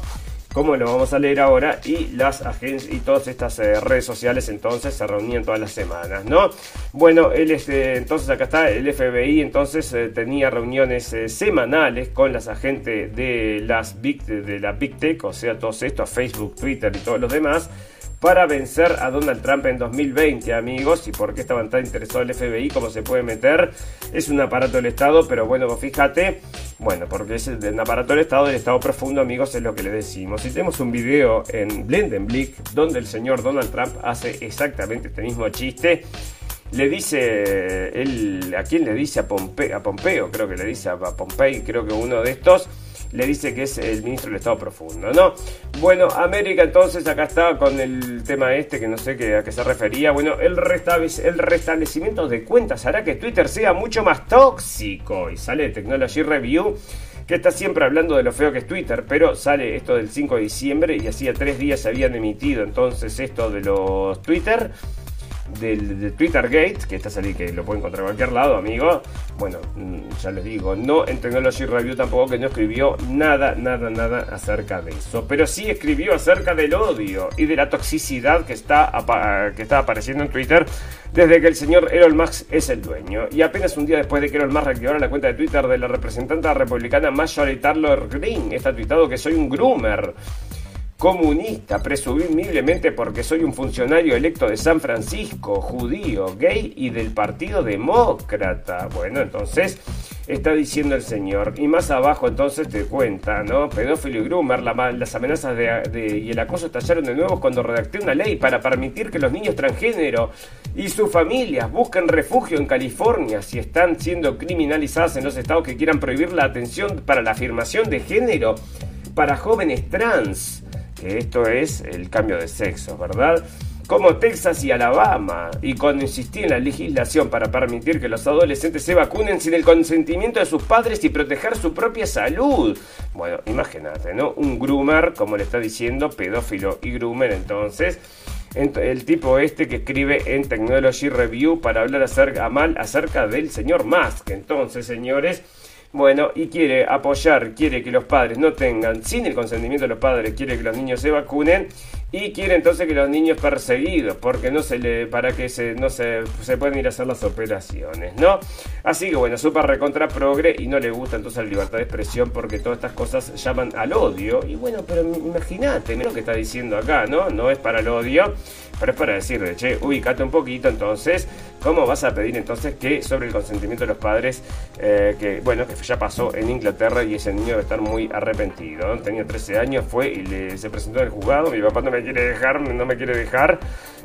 como lo vamos a leer ahora, y las agencias y todas estas eh, redes sociales entonces se reunían todas las semanas, ¿no? Bueno, él este, entonces acá está, el FBI entonces eh, tenía reuniones eh, semanales con las agentes de las Big, de la Big Tech, o sea, todos estos, Facebook, Twitter y todos los demás, para vencer a Donald Trump en 2020, amigos. ¿Y por qué estaban tan interesados el FBI? ¿Cómo se puede meter? Es un aparato del Estado, pero bueno, fíjate. Bueno, porque es un aparato del Estado, del Estado profundo, amigos, es lo que le decimos. Y tenemos un video en Blendenblick donde el señor Donald Trump hace exactamente este mismo chiste le dice él, ¿a quién le dice? A Pompeo, a Pompeo, creo que le dice a Pompey, creo que uno de estos le dice que es el ministro del Estado Profundo, ¿no? Bueno, América entonces acá está con el tema este que no sé a qué se refería. Bueno, el, el restablecimiento de cuentas hará que Twitter sea mucho más tóxico. Y sale Technology Review que está siempre hablando de lo feo que es Twitter, pero sale esto del 5 de diciembre y hacía tres días se habían emitido entonces esto de los Twitter del, de Twitter Gate, que está saliendo, que lo pueden encontrar en cualquier lado, amigo. Bueno, mm, ya les digo, no en Technology Review tampoco, que no escribió nada, nada, nada acerca de eso. Pero sí escribió acerca del odio y de la toxicidad que está, que está apareciendo en Twitter desde que el señor Elon Musk es el dueño. Y apenas un día después de que Elon Musk reactivara la cuenta de Twitter de la representante republicana Marjorie Taylor Greene, está tuitado que soy un groomer comunista, presumiblemente porque soy un funcionario electo de San Francisco, judío, gay y del Partido Demócrata. Bueno, entonces está diciendo el señor. Y más abajo entonces te cuenta, ¿no? Pedófilo y groomer, las amenazas de, y el acoso estallaron de nuevo cuando redacté una ley para permitir que los niños transgénero y sus familias busquen refugio en California si están siendo criminalizadas en los estados que quieran prohibir la atención para la afirmación de género para jóvenes trans que esto es el cambio de sexo, ¿verdad? Como Texas y Alabama, y cuando insistí en la legislación para permitir que los adolescentes se vacunen sin el consentimiento de sus padres y proteger su propia salud. Bueno, imagínate, ¿no? Un groomer, como le está diciendo, pedófilo y groomer, entonces el tipo este que escribe en Technology Review para hablar acerca, mal acerca del señor Musk. Entonces, señores, bueno, y quiere apoyar, quiere que los padres no tengan, sin el consentimiento de los padres, quiere que los niños se vacunen y quiere entonces que los niños perseguidos, porque no se le, para que se, no se, se pueden ir a hacer las operaciones, ¿no? Así que bueno, super recontra progre y no le gusta entonces la libertad de expresión porque todas estas cosas llaman al odio. Y bueno, pero imagínate, lo que está diciendo acá, ¿no? No es para el odio, pero es para decirle, che, ubicate un poquito entonces, ¿cómo vas a pedir entonces que sobre el consentimiento de los padres, eh, que bueno, que ya pasó en Inglaterra y ese niño debe estar muy arrepentido? Tenía 13 años, fue y le, se presentó en el juzgado, mi papá no me quiere dejar, no me quiere dejar,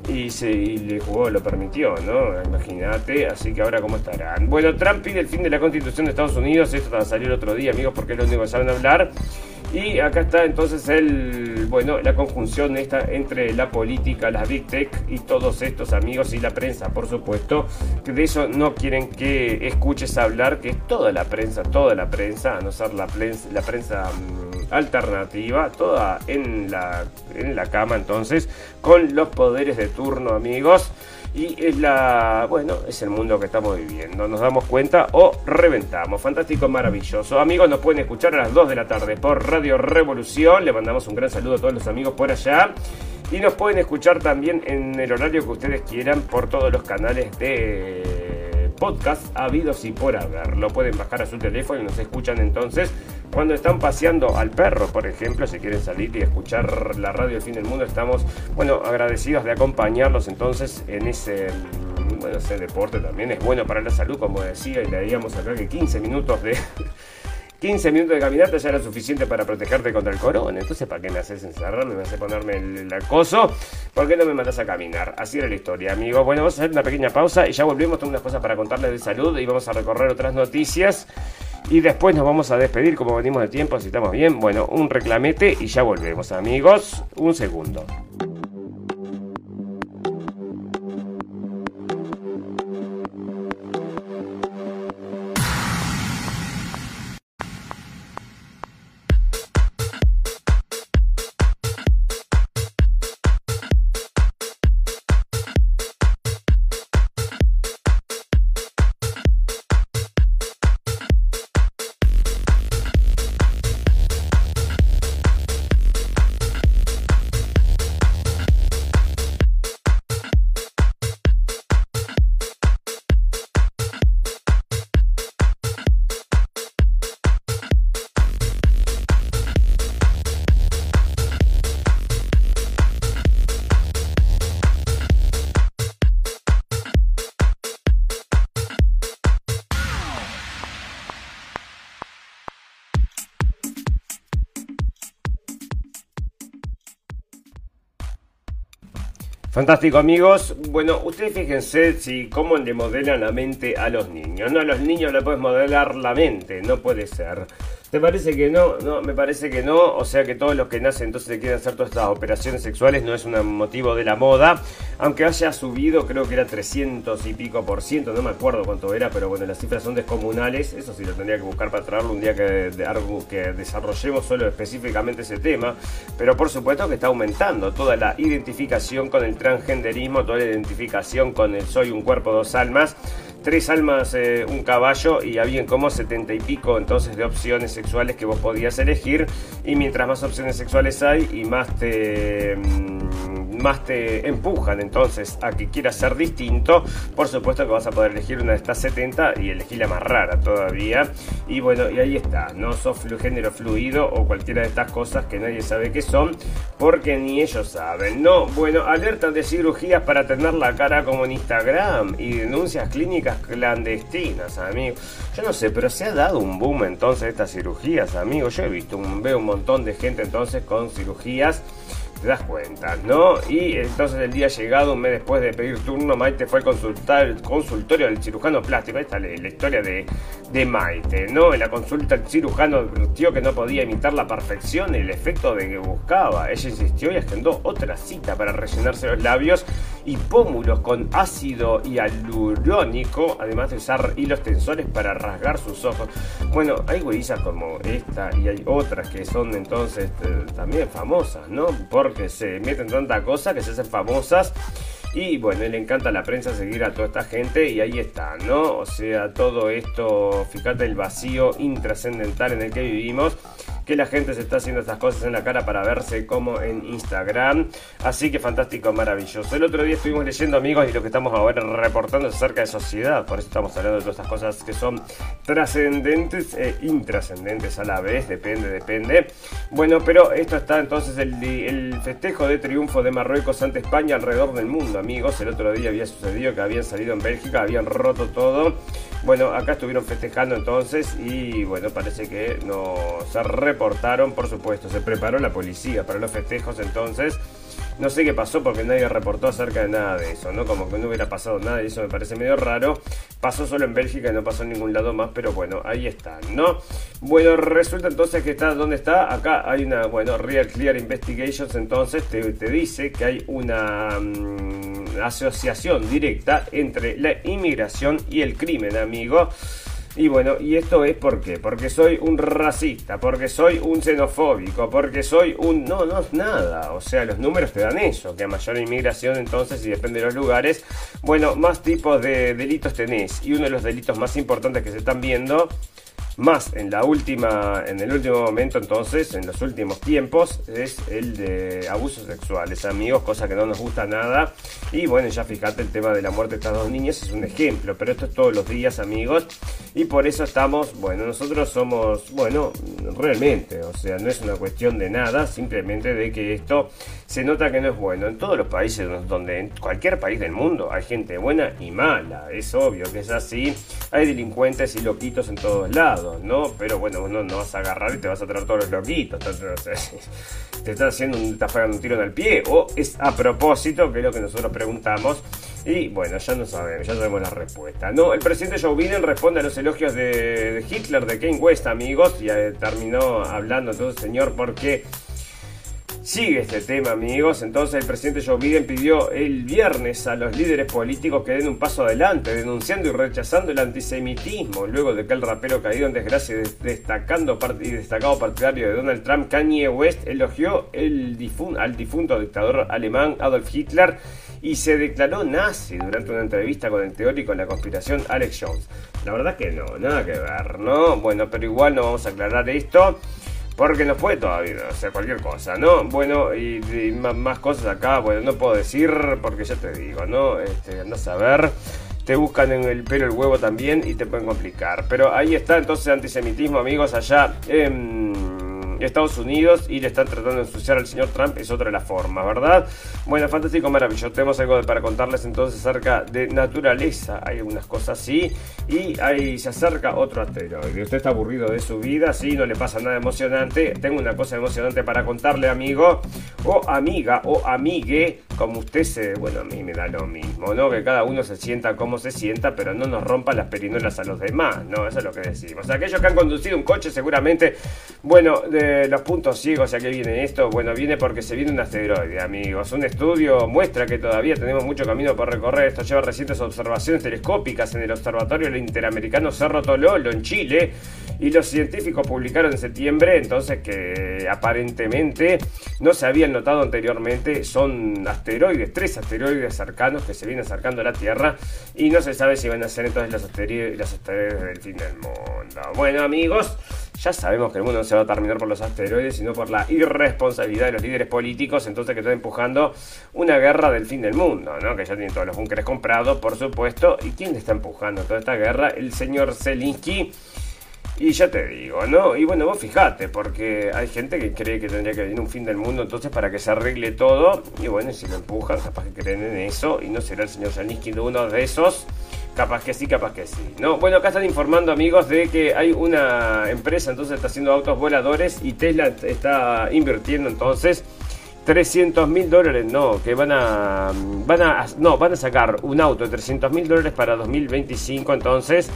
y, se, y le jugó, lo permitió, ¿no? Imagínate, así que ahora cómo estarán. Bueno, Trump pide el fin de la constitución de Estados Unidos, esto a salir otro día, amigos, porque es lo único que saben hablar. Y acá está entonces el, bueno, la conjunción esta entre la política, las big tech y todos estos amigos y la prensa, por supuesto, que de eso no quieren que escuches hablar, que es toda la prensa, toda la prensa, a no ser la prensa, la prensa mm, alternativa, toda en la, en la cama entonces, con los poderes de turno, amigos. Y es la, bueno, es el mundo que estamos viviendo. Nos damos cuenta o reventamos. Fantástico, maravilloso. Amigos, nos pueden escuchar a las 2 de la tarde por Radio Revolución. Le mandamos un gran saludo a todos los amigos por allá. Y nos pueden escuchar también en el horario que ustedes quieran por todos los canales de podcast habidos y por haber. Lo pueden bajar a su teléfono y nos escuchan entonces cuando están paseando al perro, por ejemplo, si quieren salir y escuchar la radio del fin del mundo, estamos, bueno, agradecidos de acompañarlos entonces en ese, bueno, ese deporte también es bueno para la salud, como decía, y leíamos acá que 15 minutos de... 15 minutos de caminata ya era suficiente para protegerte contra el corona. Entonces, ¿para qué me haces encerrarme? ¿Me haces ponerme el, acoso? ¿Por qué no me mandas a caminar? Así era la historia, amigos. Bueno, vamos a hacer una pequeña pausa y ya volvemos. Tengo unas cosas para contarles de salud y vamos a recorrer otras noticias. Y después nos vamos a despedir, como venimos de tiempo, si estamos bien. Bueno, un reclamete y ya volvemos, amigos. Un segundo. Fantástico amigos. Bueno, ustedes fíjense si cómo le modelan la mente a los niños. No, a los niños le puedes modelar la mente, no puede ser. ¿Te parece que no? No, me parece que no. O sea que todos los que nacen entonces se quieren hacer todas estas operaciones sexuales no es un motivo de la moda. Aunque haya subido, creo que era 300 y pico por ciento, no me acuerdo cuánto era, pero bueno, las cifras son descomunales. Eso sí lo tendría que buscar para traerlo un día que, que desarrollemos solo específicamente ese tema. Pero por supuesto que está aumentando toda la identificación con el transgenderismo, toda la identificación con el soy un cuerpo, dos almas tres almas, eh, un caballo y habían como setenta y pico entonces de opciones sexuales que vos podías elegir. Y mientras más opciones sexuales hay y más te... Mm, más te empujan entonces a que quieras ser distinto, por supuesto que vas a poder elegir una de estas 70 y elegir la más rara todavía. Y bueno, y ahí está, no sos género fluido o cualquiera de estas cosas que nadie sabe qué son, porque ni ellos saben. No, bueno, alertas de cirugías para tener la cara como en Instagram y denuncias clínicas clandestinas, amigo. Yo no sé, pero se ha dado un boom entonces estas cirugías, amigo. Yo he visto, veo un montón de gente entonces con cirugías te das cuenta, ¿no? Y entonces el día llegado, un mes después de pedir turno, Maite fue al consultar, consultorio del cirujano plástico. Ahí está la, historia de, de, Maite, ¿no? En la consulta el cirujano advirtió que no podía imitar la perfección el efecto de que buscaba. Ella insistió y agendó otra cita para rellenarse los labios y pómulos con ácido hialurónico, además de usar hilos tensores para rasgar sus ojos. Bueno, hay güeyes como esta y hay otras que son entonces eh, también famosas, ¿no? Porque se meten tanta cosa que se hacen famosas. Y bueno, le encanta a la prensa seguir a toda esta gente y ahí está, ¿no? O sea, todo esto, fíjate el vacío intrascendental en el que vivimos que la gente se está haciendo estas cosas en la cara para verse como en Instagram. Así que fantástico, maravilloso. El otro día estuvimos leyendo, amigos, y lo que estamos ahora reportando es acerca de sociedad. Por eso estamos hablando de todas estas cosas que son trascendentes e intrascendentes a la vez. Depende, depende. Bueno, pero esto está entonces el, festejo de triunfo de Marruecos ante España alrededor del mundo, amigos. El otro día había sucedido que habían salido en Bélgica, habían roto todo. Bueno, acá estuvieron festejando entonces y bueno, parece que no se reportaron, por supuesto, se preparó la policía para los festejos entonces. No sé qué pasó porque nadie reportó acerca de nada de eso, ¿no? Como que no hubiera pasado nada y eso me parece medio raro. Pasó solo en Bélgica y no pasó en ningún lado más, pero bueno, ahí está, ¿no? Bueno, resulta entonces que está, ¿dónde está? Acá hay una, bueno, Real Clear Investigations, entonces te, dice que hay una... Mm, asociación directa entre la inmigración y el crimen, amigo. Y bueno, ¿y esto es por qué? Porque soy un racista, porque soy un xenofóbico, porque soy un... No, no es nada. O sea, los números te dan eso, que a mayor inmigración entonces, y depende de los lugares, bueno, más tipos de delitos tenés. Y uno de los delitos más importantes que se están viendo más en la última, en el último momento entonces, en los últimos tiempos, es el de abusos sexuales, amigos, cosa que no nos gusta nada. Y bueno, ya fíjate el tema de la muerte de estas dos niñas es un ejemplo, pero esto es todos los días, amigos. Y por eso estamos, bueno, nosotros somos, bueno, realmente, o sea, no es una cuestión de nada, simplemente de que esto se nota que no es bueno. En todos los países donde, en cualquier país del mundo, hay gente buena y mala, es obvio que es así. Hay delincuentes y loquitos en todos lados. ¿No? Pero bueno, no, no vas a agarrar y te vas a traer todos los loquitos. Te estás haciendo un, pegando un tiro en el pie. O es a propósito, que es lo que nosotros preguntamos. Y bueno, ya no sabemos, ya sabemos la respuesta. No, el presidente Joe Biden responde a los elogios de, Hitler, de Kane West, amigos. Y eh, terminó hablando entonces, señor, porque Sigue este tema, amigos. Entonces el presidente Joe Biden pidió el viernes a los líderes políticos que den un paso adelante, denunciando y rechazando el antisemitismo, luego de que el rapero caído en desgracia destacando y destacado partidario de Donald Trump, Kanye West, elogió el al difunto dictador alemán Adolf Hitler y se declaró nazi durante una entrevista con el teórico en la conspiración Alex Jones. La verdad que no, nada que ver, ¿no? Bueno, pero igual no vamos a aclarar esto. Porque no fue todavía, o sea, cualquier cosa, ¿no? Bueno, y, más, cosas acá, bueno, no puedo decir porque ya te digo, ¿no? Este, andás a te buscan en el pelo el huevo también y te pueden complicar. Pero ahí está entonces antisemitismo, amigos, allá Estados Unidos y le están tratando de ensuciar al señor Trump, es otra de las formas, ¿verdad? Bueno, fantástico, maravilloso. Tenemos algo para contarles entonces acerca de naturaleza. Hay algunas cosas así y ahí se acerca otro asteroide. Usted está aburrido de su vida, sí, no le pasa nada emocionante. Tengo una cosa emocionante para contarle, amigo, o amiga, o amigue, como usted se. Bueno, a mí me da lo mismo, ¿no? Que cada uno se sienta como se sienta, pero no nos rompa las perinolas a los demás, ¿no? Eso es lo que decimos. Aquellos que han conducido un coche, seguramente, bueno, de los puntos ciegos, ¿a qué viene esto? Bueno, viene porque se viene un asteroide, amigos. Un estudio muestra que todavía tenemos mucho camino por recorrer. Esto lleva recientes observaciones telescópicas en el Observatorio Interamericano Cerro Tololo, en Chile. Y los científicos publicaron en septiembre, entonces, que aparentemente no se habían notado anteriormente. Son asteroides, tres asteroides cercanos que se vienen acercando a la Tierra. Y no se sabe si van a ser entonces los asteroides, los asteroides del fin del mundo. Bueno, amigos. Ya sabemos que el mundo no se va a terminar por los asteroides, sino por la irresponsabilidad de los líderes políticos, entonces que están empujando una guerra del fin del mundo, ¿no? Que ya tienen todos los búnkeres comprados, por supuesto. ¿Y quién está empujando toda esta guerra? El señor Zelensky. Y ya te digo, ¿no? Y bueno, vos fijate, porque hay gente que cree que tendría que venir un fin del mundo entonces para que se arregle todo. Y bueno, si lo empujan, capaz que creen en eso. Y no será el señor Zelensky uno de esos. Capaz que sí, capaz que sí. No, bueno, acá están informando amigos de que hay una empresa entonces está haciendo autos voladores y Tesla está invirtiendo entonces 300 mil dólares, no, que van a, van a, no, van a sacar un auto de 300 mil dólares para 2025 entonces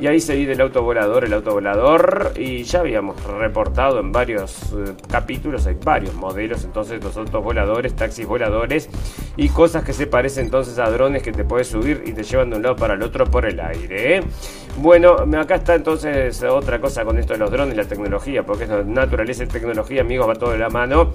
y ahí se vive el autovolador, el autovolador. Y ya habíamos reportado en varios eh, capítulos, hay varios modelos, entonces los autovoladores, taxis voladores y cosas que se parecen entonces a drones que te puedes subir y te llevan de un lado para el otro por el aire. ¿eh? Bueno, acá está entonces otra cosa con esto de los drones, la tecnología, porque es naturaleza y tecnología, amigos, va todo de la mano.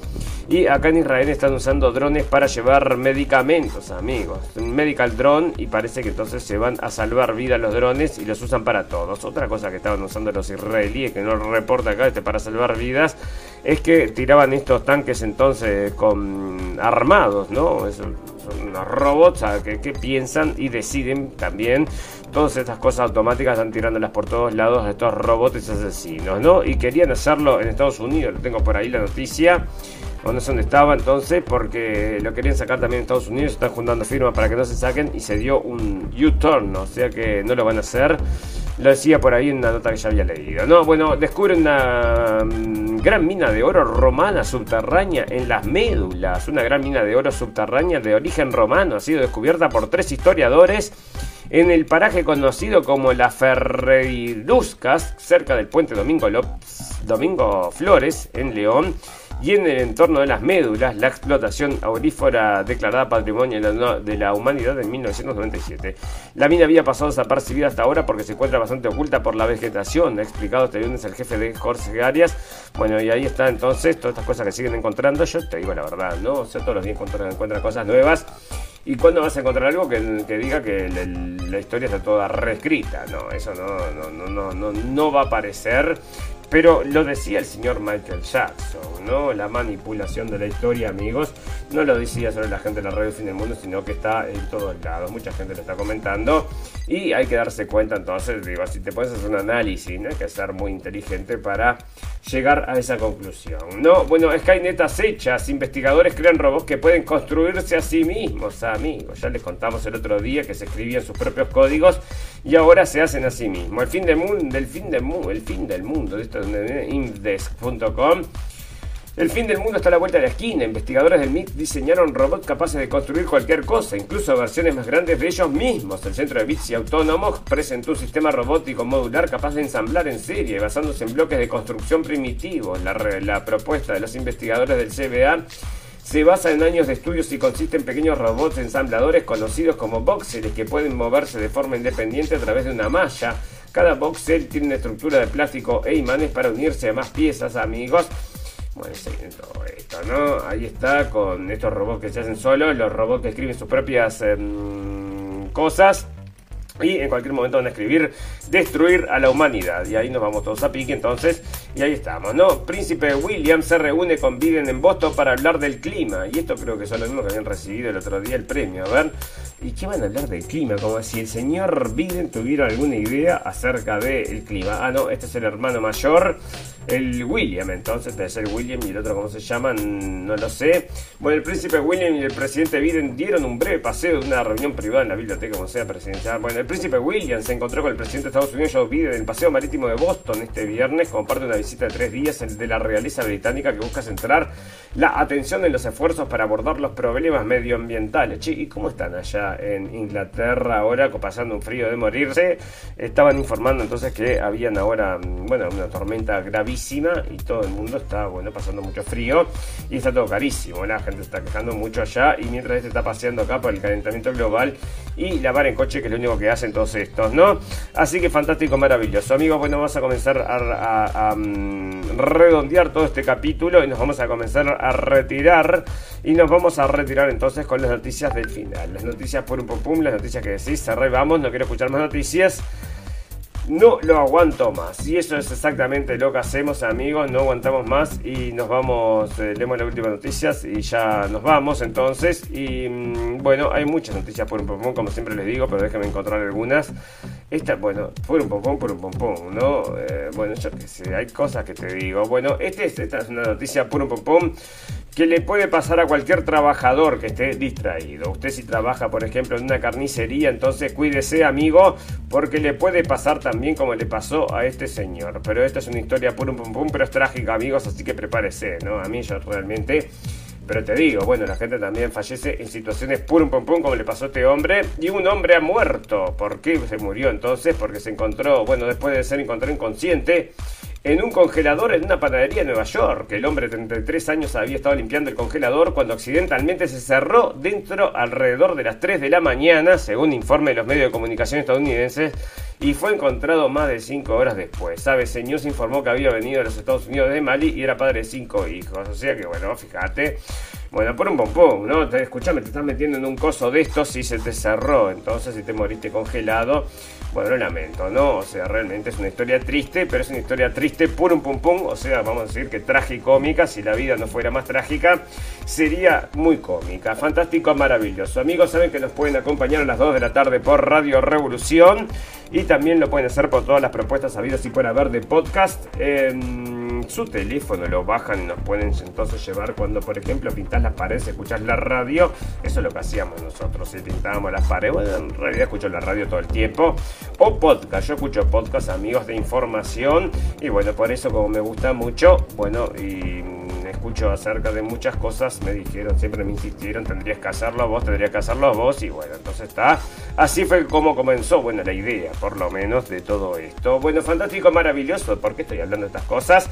Y acá en Israel están usando drones para llevar medicamentos, amigos. Un medical drone y parece que entonces se van a salvar vidas los drones y los usan para todos. Otra cosa que estaban usando los israelíes, que no reporta acá este para salvar vidas, es que tiraban estos tanques entonces con armados, ¿no? son unos robots que, piensan y deciden también todas estas cosas automáticas están tirándolas por todos lados a estos robots asesinos, ¿no? Y querían hacerlo en Estados Unidos, tengo por ahí la noticia o no sé dónde estaba entonces, porque lo querían sacar también en Estados Unidos, están juntando firmas para que no se saquen y se dio un U-turn, o sea que no lo van a hacer. Lo decía por ahí en una nota que ya había leído. No, bueno, descubren una mm, gran mina de oro romana subterránea en las médulas. Una gran mina de oro subterránea de origen romano. Ha sido descubierta por tres historiadores en el paraje conocido como la Ferreiruscas, cerca del puente Domingo, López, Domingo Flores, en León y en el entorno de las médulas, la explotación aurífera declarada Patrimonio de la Humanidad en 1997. La mina había pasado desapercibida hasta ahora porque se encuentra bastante oculta por la vegetación, ha explicado este lunes el jefe de Jorge Arias. Bueno, y ahí está entonces todas estas cosas que siguen encontrando. Yo te digo la verdad, ¿no? O sea, todos los días encuentran, cosas nuevas. ¿Y cuándo vas a encontrar algo que, diga que la historia está toda reescrita? No, eso no, no, no, no, no va a aparecer. Pero lo decía el señor Michael Jackson, ¿no? La manipulación de la historia, amigos. No lo decía solo la gente de la radio Fin del Mundo, sino que está en todos lados. Mucha gente lo está comentando. Y hay que darse cuenta entonces, digo, si te puedes hacer un análisis. Hay que ser muy inteligente para llegar a esa conclusión. No, bueno, Skynet acechas, investigadores crean robots que pueden construirse a sí mismos, amigos. Ya les contamos el otro día que se escribían sus propios códigos y ahora se hacen a sí mismos. El fin del mundo, el fin del mundo, el fin del mundo, esto es indesk.com. El fin del mundo está a la vuelta de la esquina. Investigadores del MIT diseñaron robots capaces de construir cualquier cosa, incluso versiones más grandes de ellos mismos. El Centro de Bits y Autónomos presentó un sistema robótico modular capaz de ensamblar en serie, basándose en bloques de construcción primitivos. La, la propuesta de los investigadores del CBA se basa en años de estudios y consiste en pequeños robots ensambladores conocidos como boxers que pueden moverse de forma independiente a través de una malla. Cada boxer tiene una estructura de plástico e imanes para unirse a más piezas, amigos. Bueno, todo esto, ¿no? Ahí está con estos robots que se hacen solos, los robots que escriben sus propias em, cosas y en cualquier momento van a escribir destruir a la humanidad. Y ahí nos vamos todos a pique entonces. Y ahí estamos, ¿no? Príncipe William se reúne con Biden en Boston para hablar del clima. Y esto creo que son los mismos que habían recibido el otro día el premio. A ver, ¿y qué van a hablar del clima? Como si el señor Biden tuviera alguna idea acerca del clima. Ah, no, este es el hermano mayor. El William, entonces debe ser William y el otro, ¿cómo se llaman? No lo sé. Bueno, el príncipe William y el presidente Biden dieron un breve paseo de una reunión privada en la biblioteca, como sea presidencial. Bueno, el príncipe William se encontró con el presidente de Estados Unidos, Joe Biden, en el paseo marítimo de Boston este viernes, como parte de una visita de tres días de la realeza británica que busca centrar la atención en los esfuerzos para abordar los problemas medioambientales. Che, ¿y cómo están allá en Inglaterra ahora, pasando un frío de morirse? Estaban informando entonces que habían ahora, bueno, una tormenta y todo el mundo está, bueno, pasando mucho frío y está todo carísimo. La gente está quejando mucho allá y mientras este está paseando acá por el calentamiento global y lavar en coche, que es lo único que hacen todos estos, ¿no? Así que fantástico, maravilloso. Amigos, bueno, vamos a comenzar a, mm, redondear todo este capítulo y nos vamos a comenzar a retirar y nos vamos a retirar entonces con las noticias del final. Las noticias por un pum, las noticias que decís, cerré, vamos, no quiero escuchar más noticias. No lo aguanto más. Y eso es exactamente lo que hacemos, amigos. No aguantamos más y nos vamos. Eh, leemos las últimas noticias y ya nos vamos entonces. Y mm, bueno, hay muchas noticias por un pompón, como siempre les digo, pero déjenme encontrar algunas. Esta, bueno, por un pompón, por un pompón, ¿no? Eh, bueno, yo qué sé, hay cosas que te digo. Bueno, este, esta es una noticia por un pompón que le puede pasar a cualquier trabajador que esté distraído. Usted si trabaja, por ejemplo, en una carnicería, entonces cuídese, amigo, porque le puede pasar también como le pasó a este señor. Pero esta es una historia pum pum pum, pero es trágica, amigos, así que prepárese, ¿no? A mí yo realmente... Pero te digo, bueno, la gente también fallece en situaciones pum pum pum como le pasó a este hombre. Y un hombre ha muerto. ¿Por qué se murió entonces? Porque se encontró, bueno, después de ser encontrado inconsciente en un congelador en una panadería en Nueva York. El hombre de 33 años había estado limpiando el congelador cuando accidentalmente se cerró dentro alrededor de las 3 de la mañana, según informe de los medios de comunicación estadounidenses, y fue encontrado más de 5 horas después. Sabe, señor se informó que había venido a los Estados Unidos de Mali y era padre de 5 hijos. O sea que, bueno, fíjate. Bueno, por un pompón, ¿no? Te, escuchame, te estás metiendo en un coso de estos y se te cerró. Entonces, si te moriste congelado, bueno, lo lamento, ¿no? O sea, realmente es una historia triste, pero es una historia triste por un pum. O sea, vamos a decir que tragicómica. Si la vida no fuera más trágica, sería muy cómica. Fantástico, maravilloso. Amigos, saben que nos pueden acompañar a las 2 de la tarde por Radio Revolución. Y también lo pueden hacer por todas las propuestas habidas y por haber de podcast. Su teléfono lo bajan y nos pueden entonces llevar cuando, por ejemplo, pintas las paredes, escuchas la radio. Eso es lo que hacíamos nosotros. Si pintábamos las paredes, bueno, en realidad escucho la radio todo el tiempo. O podcast. Yo escucho podcast, amigos de información. Y bueno, por eso, como me gusta mucho, bueno, y escucho acerca de muchas cosas, me dijeron, siempre me insistieron, tendrías que hacerlo vos, tendrías que hacerlo vos, y bueno, entonces está. Así fue como comenzó, bueno, la idea, por lo menos, de todo esto. Bueno, fantástico, maravilloso, ¿por qué estoy hablando de estas cosas?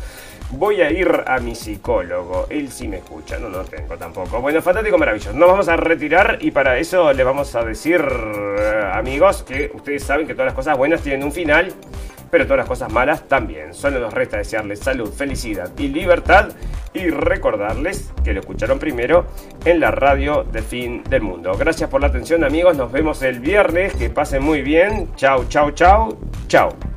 Voy a ir a mi psicólogo, él sí me escucha, no, no tengo tampoco. Bueno, fantástico, maravilloso. Nos vamos a retirar y para eso le vamos a decir, eh, amigos, que ustedes saben que todas las cosas buenas tienen un final pero todas las cosas malas también. Solo nos resta desearles salud, felicidad y libertad y recordarles que lo escucharon primero en la radio de fin del mundo. Gracias por la atención amigos, nos vemos el viernes, que pasen muy bien. Chau, chau, chau, chau.